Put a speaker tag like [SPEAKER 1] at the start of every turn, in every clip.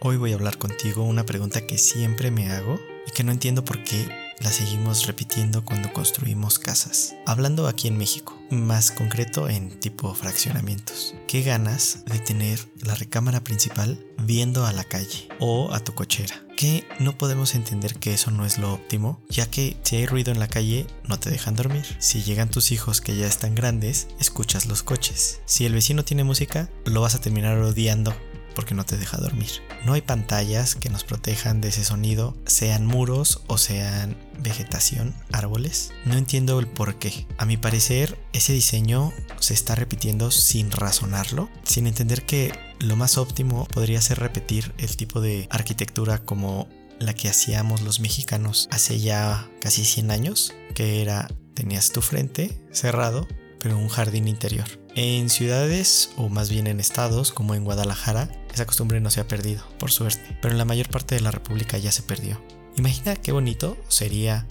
[SPEAKER 1] Hoy voy a hablar contigo una pregunta que siempre me hago y que no entiendo por qué la seguimos repitiendo cuando construimos casas. Hablando aquí en México, más concreto en tipo fraccionamientos. ¿Qué ganas de tener la recámara principal viendo a la calle o a tu cochera? Que no podemos entender que eso no es lo óptimo, ya que si hay ruido en la calle no te dejan dormir. Si llegan tus hijos que ya están grandes, escuchas los coches. Si el vecino tiene música, lo vas a terminar odiando porque no te deja dormir. No hay pantallas que nos protejan de ese sonido, sean muros o sean vegetación, árboles. No entiendo el por qué. A mi parecer, ese diseño se está repitiendo sin razonarlo, sin entender que lo más óptimo podría ser repetir el tipo de arquitectura como la que hacíamos los mexicanos hace ya casi 100 años, que era tenías tu frente cerrado, pero un jardín interior. En ciudades, o más bien en estados, como en Guadalajara, esa costumbre no se ha perdido, por suerte, pero en la mayor parte de la República ya se perdió. Imagina qué bonito sería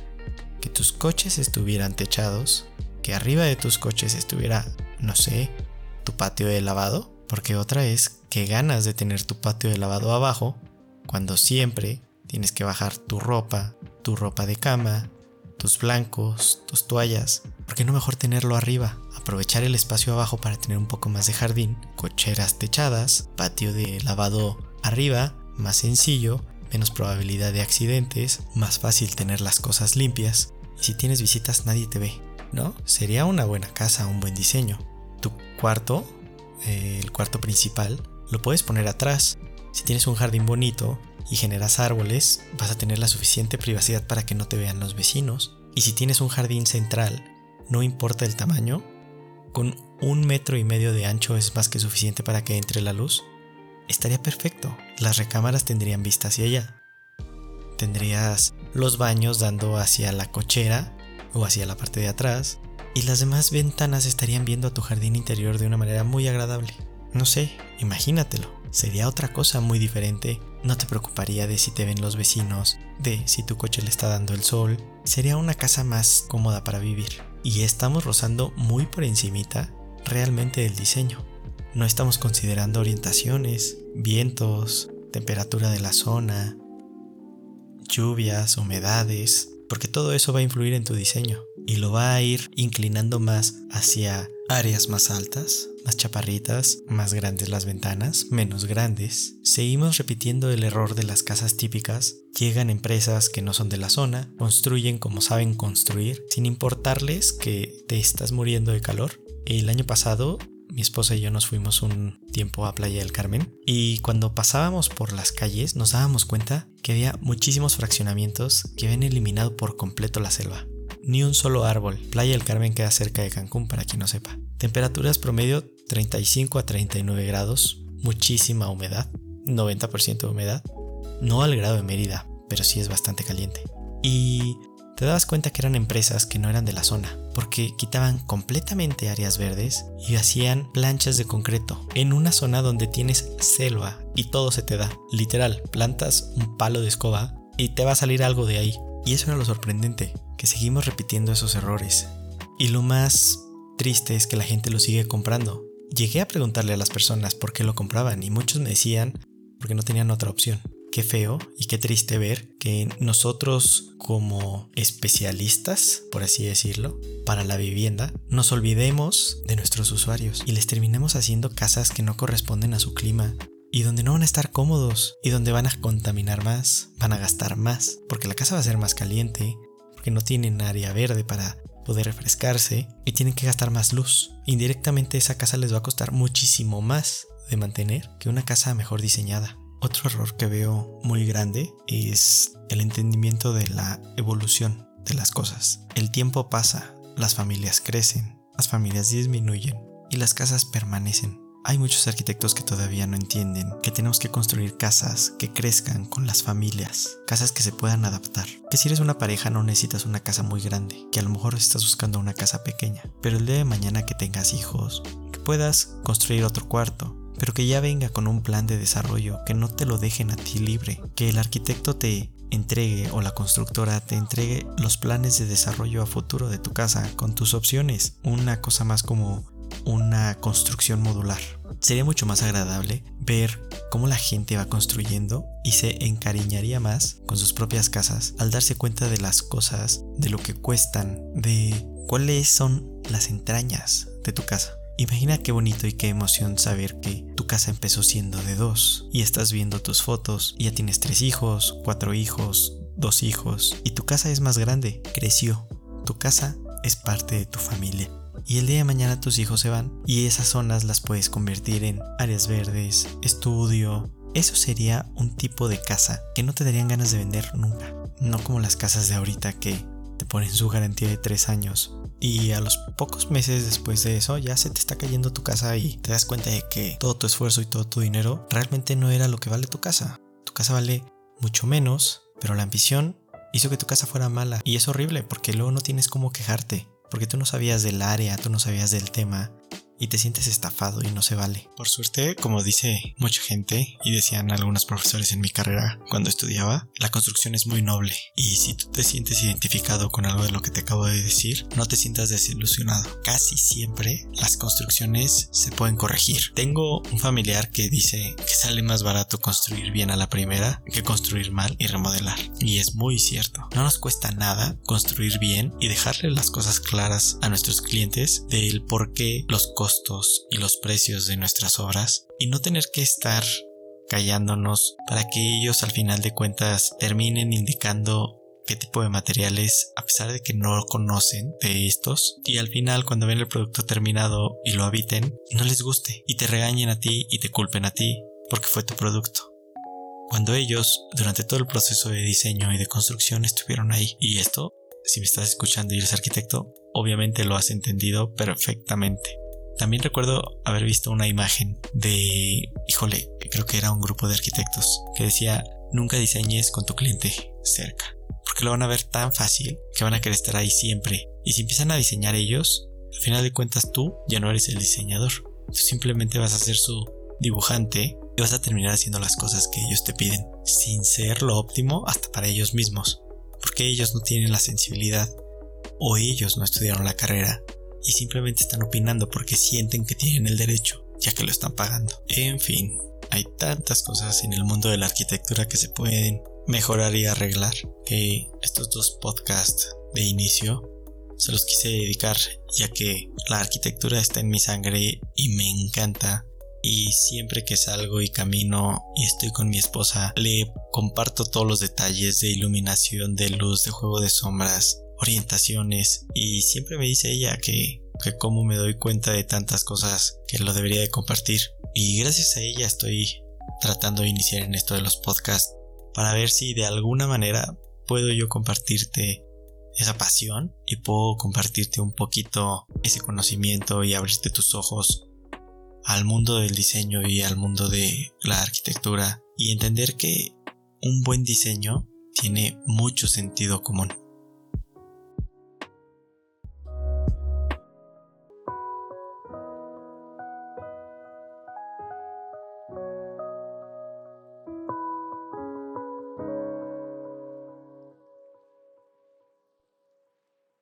[SPEAKER 1] que tus coches estuvieran techados, que arriba de tus coches estuviera, no sé, tu patio de lavado, porque otra es que ganas de tener tu patio de lavado abajo, cuando siempre tienes que bajar tu ropa, tu ropa de cama, tus blancos, tus toallas, ¿por qué no mejor tenerlo arriba? Aprovechar el espacio abajo para tener un poco más de jardín, cocheras techadas, patio de lavado arriba, más sencillo, menos probabilidad de accidentes, más fácil tener las cosas limpias. Y si tienes visitas nadie te ve, ¿no? Sería una buena casa, un buen diseño. Tu cuarto, eh, el cuarto principal, lo puedes poner atrás. Si tienes un jardín bonito, y generas árboles, vas a tener la suficiente privacidad para que no te vean los vecinos. Y si tienes un jardín central, no importa el tamaño, con un metro y medio de ancho es más que suficiente para que entre la luz. Estaría perfecto. Las recámaras tendrían vista hacia allá. Tendrías los baños dando hacia la cochera o hacia la parte de atrás. Y las demás ventanas estarían viendo a tu jardín interior de una manera muy agradable. No sé, imagínatelo. Sería otra cosa muy diferente no te preocuparía de si te ven los vecinos, de si tu coche le está dando el sol. Sería una casa más cómoda para vivir. Y estamos rozando muy por encimita realmente el diseño. No estamos considerando orientaciones, vientos, temperatura de la zona, lluvias, humedades, porque todo eso va a influir en tu diseño y lo va a ir inclinando más hacia áreas más altas, más chaparritas, más grandes las ventanas, menos grandes. Seguimos repitiendo el error de las casas típicas. Llegan empresas que no son de la zona, construyen como saben construir, sin importarles que te estás muriendo de calor. El año pasado mi esposa y yo nos fuimos un tiempo a Playa del Carmen y cuando pasábamos por las calles nos dábamos cuenta que había muchísimos fraccionamientos que habían eliminado por completo la selva ni un solo árbol. Playa del Carmen queda cerca de Cancún para quien no sepa. Temperaturas promedio 35 a 39 grados, muchísima humedad, 90% de humedad. No al grado de Mérida, pero sí es bastante caliente. Y te dabas cuenta que eran empresas que no eran de la zona, porque quitaban completamente áreas verdes y hacían planchas de concreto en una zona donde tienes selva y todo se te da. Literal, plantas un palo de escoba y te va a salir algo de ahí. Y eso era lo sorprendente, que seguimos repitiendo esos errores. Y lo más triste es que la gente lo sigue comprando. Llegué a preguntarle a las personas por qué lo compraban y muchos me decían porque no tenían otra opción. Qué feo y qué triste ver que nosotros como especialistas, por así decirlo, para la vivienda, nos olvidemos de nuestros usuarios y les terminemos haciendo casas que no corresponden a su clima, y donde no van a estar cómodos y donde van a contaminar más, van a gastar más, porque la casa va a ser más caliente, porque no tienen área verde para poder refrescarse y tienen que gastar más luz. Indirectamente esa casa les va a costar muchísimo más de mantener que una casa mejor diseñada. Otro error que veo muy grande es el entendimiento de la evolución de las cosas. El tiempo pasa, las familias crecen, las familias disminuyen y las casas permanecen. Hay muchos arquitectos que todavía no entienden que tenemos que construir casas que crezcan con las familias, casas que se puedan adaptar. Que si eres una pareja no necesitas una casa muy grande, que a lo mejor estás buscando una casa pequeña, pero el día de mañana que tengas hijos, que puedas construir otro cuarto, pero que ya venga con un plan de desarrollo, que no te lo dejen a ti libre, que el arquitecto te entregue o la constructora te entregue los planes de desarrollo a futuro de tu casa con tus opciones. Una cosa más como una construcción modular. sería mucho más agradable ver cómo la gente va construyendo y se encariñaría más con sus propias casas al darse cuenta de las cosas, de lo que cuestan, de cuáles son las entrañas de tu casa. Imagina qué bonito y qué emoción saber que tu casa empezó siendo de dos y estás viendo tus fotos y ya tienes tres hijos, cuatro hijos, dos hijos y tu casa es más grande, creció. Tu casa es parte de tu familia. Y el día de mañana tus hijos se van y esas zonas las puedes convertir en áreas verdes, estudio. Eso sería un tipo de casa que no te darían ganas de vender nunca. No como las casas de ahorita que te ponen su garantía de tres años y a los pocos meses después de eso ya se te está cayendo tu casa y te das cuenta de que todo tu esfuerzo y todo tu dinero realmente no era lo que vale tu casa. Tu casa vale mucho menos, pero la ambición hizo que tu casa fuera mala y es horrible porque luego no tienes cómo quejarte, porque tú no sabías del área, tú no sabías del tema y te sientes estafado y no se vale. Por suerte, como dice mucha gente y decían algunos profesores en mi carrera cuando estudiaba, la construcción es muy noble y si tú te sientes identificado con algo de lo que te acabo de decir, no te sientas desilusionado. Casi siempre las construcciones se pueden corregir. Tengo un familiar que dice que sale más barato construir bien a la primera que construir mal y remodelar. Y es muy cierto. No nos cuesta nada construir bien y dejarle las cosas claras a nuestros clientes del por qué los costos y los precios de nuestras obras y no tener que estar callándonos para que ellos al final de cuentas terminen indicando qué tipo de materiales a pesar de que no conocen de estos y al final cuando ven el producto terminado y lo habiten no les guste y te regañen a ti y te culpen a ti porque fue tu producto. Cuando ellos durante todo el proceso de diseño y de construcción estuvieron ahí y esto si me estás escuchando y eres arquitecto obviamente lo has entendido perfectamente también recuerdo haber visto una imagen de, híjole, creo que era un grupo de arquitectos que decía, nunca diseñes con tu cliente cerca, porque lo van a ver tan fácil que van a querer estar ahí siempre. Y si empiezan a diseñar ellos, al final de cuentas tú ya no eres el diseñador, tú simplemente vas a ser su dibujante y vas a terminar haciendo las cosas que ellos te piden, sin ser lo óptimo hasta para ellos mismos, porque ellos no tienen la sensibilidad o ellos no estudiaron la carrera y simplemente están opinando porque sienten que tienen el derecho, ya que lo están pagando. En fin, hay tantas cosas en el mundo de la arquitectura que se pueden mejorar y arreglar que estos dos podcasts de inicio se los quise dedicar ya que la arquitectura está en mi sangre y me encanta y siempre que salgo y camino y estoy con mi esposa le comparto todos los detalles de iluminación, de luz, de juego de sombras, orientaciones y siempre me dice ella que, que cómo me doy cuenta de tantas cosas que lo debería de compartir y gracias a ella estoy tratando de iniciar en esto de los podcasts para ver si de alguna manera puedo yo compartirte esa pasión y puedo compartirte un poquito ese conocimiento y abrirte tus ojos al mundo del diseño y al mundo de la arquitectura y entender que un buen diseño tiene mucho sentido común.